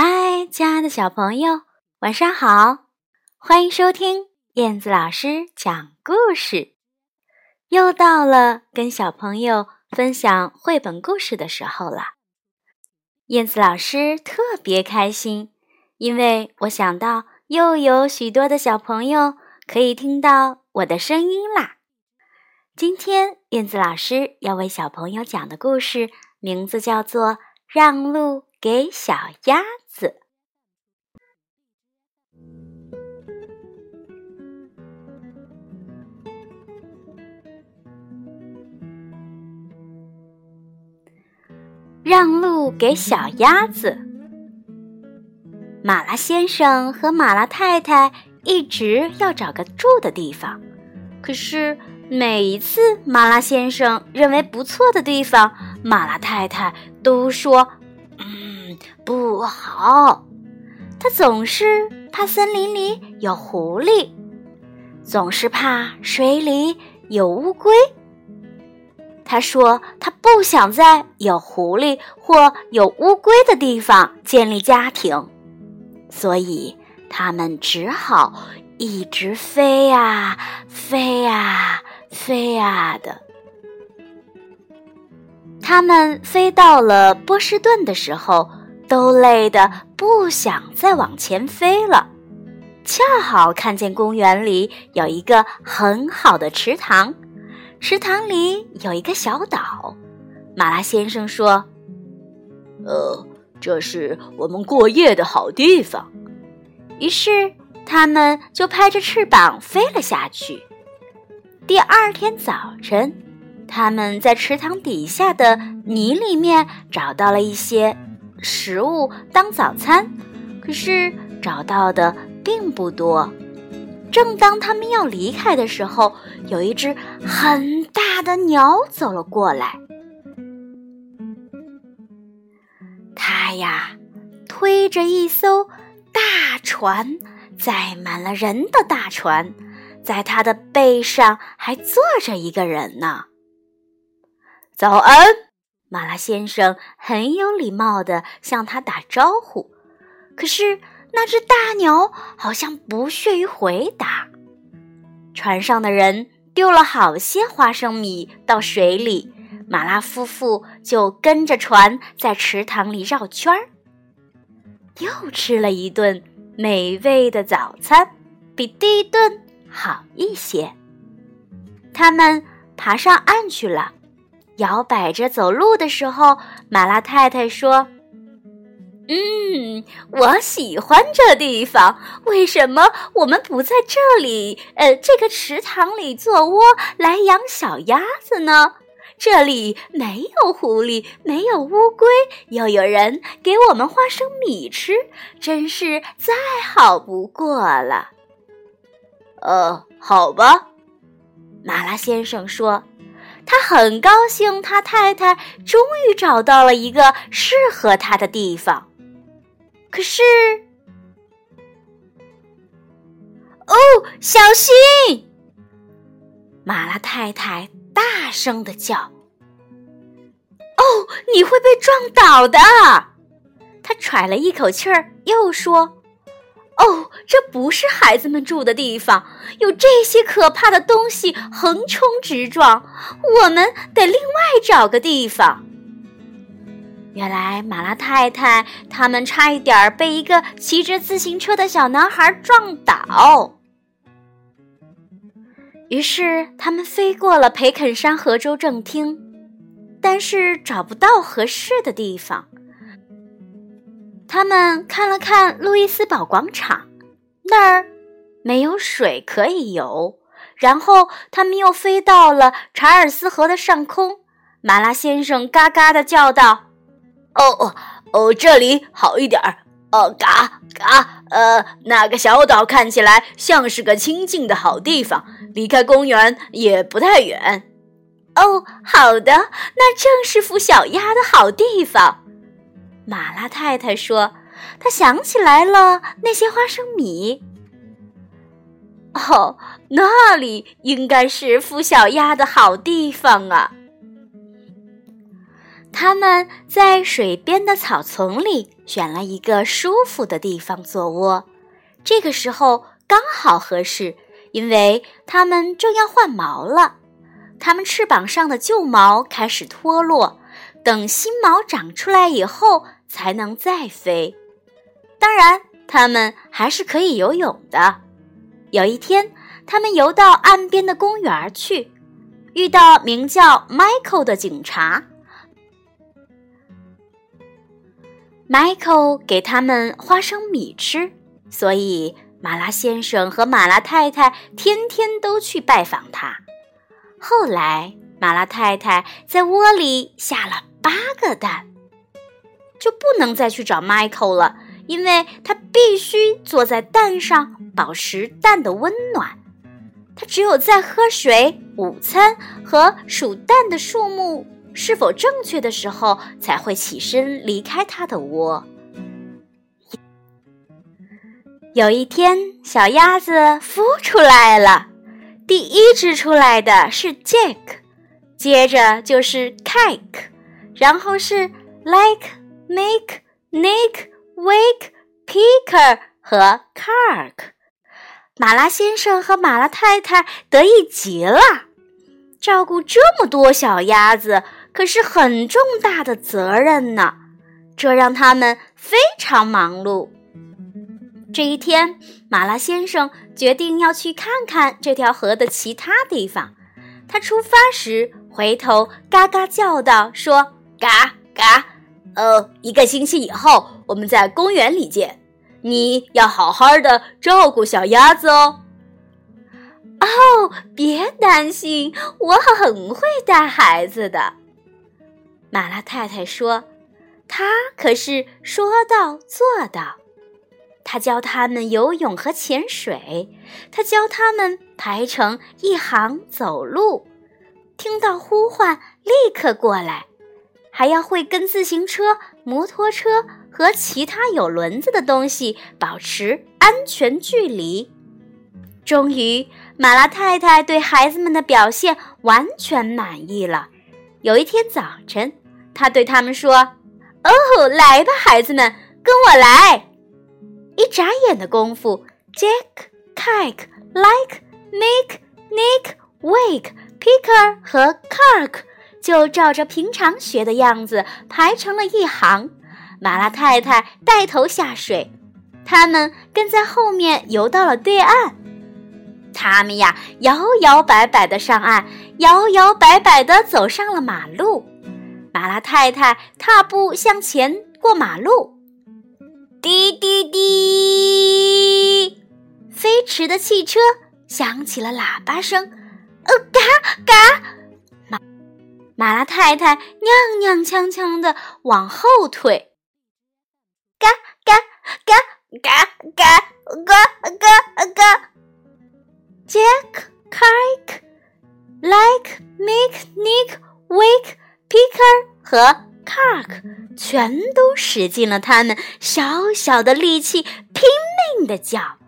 嗨，亲爱的小朋友，晚上好！欢迎收听燕子老师讲故事。又到了跟小朋友分享绘本故事的时候了。燕子老师特别开心，因为我想到又有许多的小朋友可以听到我的声音啦。今天燕子老师要为小朋友讲的故事名字叫做《让路给小鸭》。让路给小鸭子。马拉先生和马拉太太一直要找个住的地方，可是每一次马拉先生认为不错的地方，马拉太太都说：“嗯，不好。”他总是怕森林里有狐狸，总是怕水里有乌龟。他说：“他不想在有狐狸或有乌龟的地方建立家庭，所以他们只好一直飞呀飞呀飞呀的。他们飞到了波士顿的时候，都累得不想再往前飞了。恰好看见公园里有一个很好的池塘。”池塘里有一个小岛，马拉先生说：“呃，这是我们过夜的好地方。”于是他们就拍着翅膀飞了下去。第二天早晨，他们在池塘底下的泥里面找到了一些食物当早餐，可是找到的并不多。正当他们要离开的时候，有一只很大的鸟走了过来。它呀，推着一艘大船，载满了人的大船，在它的背上还坐着一个人呢。早安，马拉先生很有礼貌的向他打招呼，可是。那只大鸟好像不屑于回答。船上的人丢了好些花生米到水里，马拉夫妇就跟着船在池塘里绕圈儿，又吃了一顿美味的早餐，比第一顿好一些。他们爬上岸去了，摇摆着走路的时候，马拉太太说。嗯，我喜欢这地方。为什么我们不在这里，呃，这个池塘里做窝来养小鸭子呢？这里没有狐狸，没有乌龟，又有人给我们花生米吃，真是再好不过了。呃，好吧，马拉先生说，他很高兴，他太太终于找到了一个适合他的地方。可是，哦，小心！马拉太太大声的叫：“哦，你会被撞倒的！”他喘了一口气儿，又说：“哦，这不是孩子们住的地方，有这些可怕的东西横冲直撞，我们得另外找个地方。”原来马拉太太他们差一点被一个骑着自行车的小男孩撞倒，于是他们飞过了培肯山河州政厅，但是找不到合适的地方。他们看了看路易斯堡广场，那儿没有水可以游。然后他们又飞到了查尔斯河的上空，马拉先生嘎嘎的叫道。哦哦哦，这里好一点儿。哦，嘎嘎，呃，那个小岛看起来像是个清静的好地方，离开公园也不太远。哦，好的，那正是孵小鸭的好地方。马拉太太说：“她想起来了那些花生米。哦，那里应该是孵小鸭的好地方啊。”他们在水边的草丛里选了一个舒服的地方做窝。这个时候刚好合适，因为它们正要换毛了。它们翅膀上的旧毛开始脱落，等新毛长出来以后才能再飞。当然，它们还是可以游泳的。有一天，他们游到岸边的公园去，遇到名叫 Michael 的警察。Michael 给他们花生米吃，所以马拉先生和马拉太太天天都去拜访他。后来，马拉太太在窝里下了八个蛋，就不能再去找 Michael 了，因为他必须坐在蛋上保持蛋的温暖。他只有在喝水、午餐和数蛋的数目是否正确的时候，才会起身离开他的窝。有一天，小鸭子孵出来了。第一只出来的是 Jack，接着就是 Cake，然后是 Like、Make、Nick、Wake、Picker 和 Cark。马拉先生和马拉太太得意极了，照顾这么多小鸭子可是很重大的责任呢，这让他们非常忙碌。这一天，马拉先生决定要去看看这条河的其他地方。他出发时回头嘎嘎叫道：“说嘎嘎，呃，一个星期以后我们在公园里见。你要好好的照顾小鸭子哦。”哦，别担心，我很会带孩子的。马拉太太说：“她可是说到做到。”他教他们游泳和潜水，他教他们排成一行走路，听到呼唤立刻过来，还要会跟自行车、摩托车和其他有轮子的东西保持安全距离。终于，马拉太太对孩子们的表现完全满意了。有一天早晨，他对他们说：“哦，来吧，孩子们，跟我来。”一眨眼的功夫，Jack、Kike、Like、Make、Nick、Wake、Picker 和 Cark 就照着平常学的样子排成了一行。马拉太太带头下水，他们跟在后面游到了对岸。他们呀，摇摇摆摆的上岸，摇摇摆摆的走上了马路。马拉太太踏步向前过马路。滴滴滴！飞驰的汽车响起了喇叭声，呃，嘎嘎！马马拉太太踉踉跄跄的往后退，嘎嘎嘎嘎嘎嘎嘎嘎！Jack, Kike, Like, Make, Nick, Wake, Picker 和。Cark 全都使尽了他们小小的力气，拼命的叫。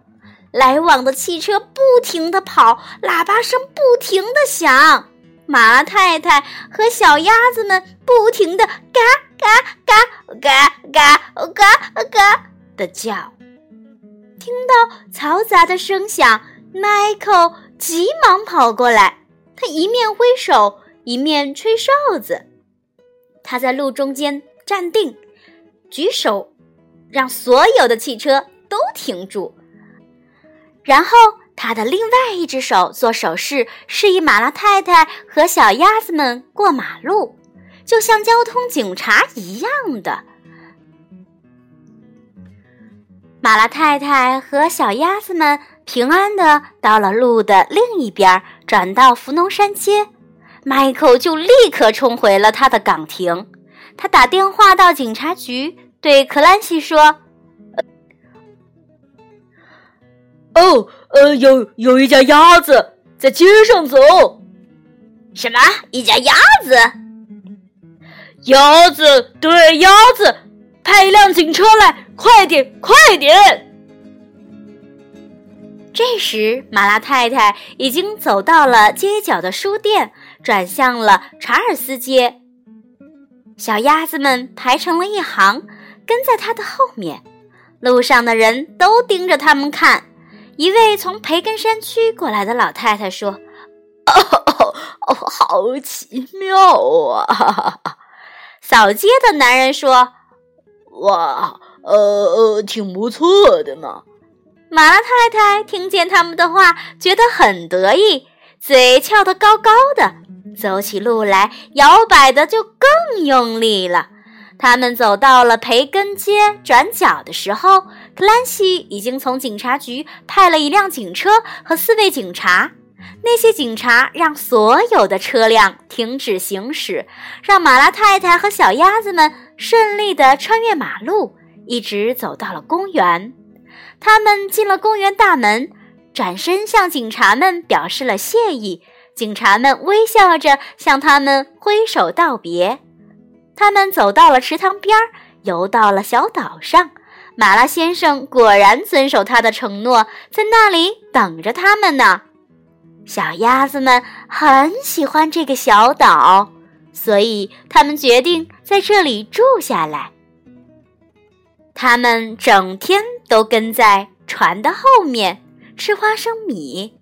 来往的汽车不停的跑，喇叭声不停的响。马太太和小鸭子们不停的嘎嘎嘎嘎嘎嘎嘎的叫。听到嘈杂的声响，Michael 急忙跑过来，他一面挥手，一面吹哨子。他在路中间站定，举手，让所有的汽车都停住。然后，他的另外一只手做手势，示意马拉太太和小鸭子们过马路，就像交通警察一样的。马拉太太和小鸭子们平安的到了路的另一边，转到福农山街。Michael 就立刻冲回了他的岗亭，他打电话到警察局，对克兰西说：“哦，呃，有有一家鸭子在街上走。什么？一家鸭子？鸭子？对，鸭子！派一辆警车来，快点，快点！”这时，马拉太太已经走到了街角的书店，转向了查尔斯街。小鸭子们排成了一行，跟在他的后面。路上的人都盯着他们看。一位从培根山区过来的老太太说：“哦，哦，好奇妙啊！” 扫街的男人说：“哇，呃呃，挺不错的嘛。”马拉太太听见他们的话，觉得很得意，嘴翘得高高的。走起路来，摇摆的就更用力了。他们走到了培根街转角的时候，克兰西已经从警察局派了一辆警车和四位警察。那些警察让所有的车辆停止行驶，让马拉太太和小鸭子们顺利地穿越马路，一直走到了公园。他们进了公园大门，转身向警察们表示了谢意。警察们微笑着向他们挥手道别。他们走到了池塘边儿，游到了小岛上。马拉先生果然遵守他的承诺，在那里等着他们呢。小鸭子们很喜欢这个小岛，所以他们决定在这里住下来。他们整天都跟在船的后面吃花生米。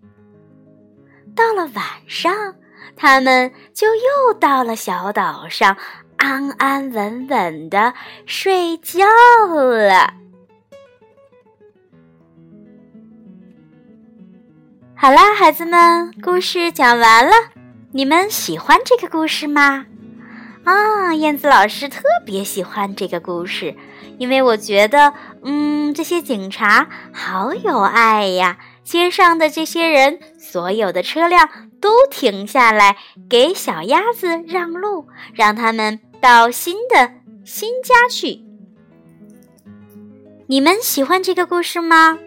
到了晚上，他们就又到了小岛上，安安稳稳的睡觉了。好啦，孩子们，故事讲完了，你们喜欢这个故事吗？啊，燕子老师特别喜欢这个故事，因为我觉得，嗯，这些警察好有爱呀。街上的这些人，所有的车辆都停下来给小鸭子让路，让他们到新的新家去。你们喜欢这个故事吗？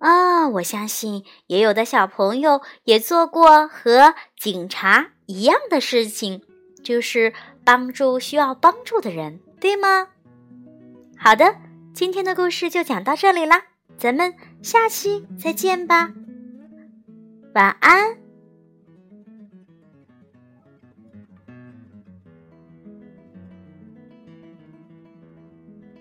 啊，我相信也有的小朋友也做过和警察一样的事情，就是帮助需要帮助的人，对吗？好的，今天的故事就讲到这里啦。咱们下期再见吧，晚安。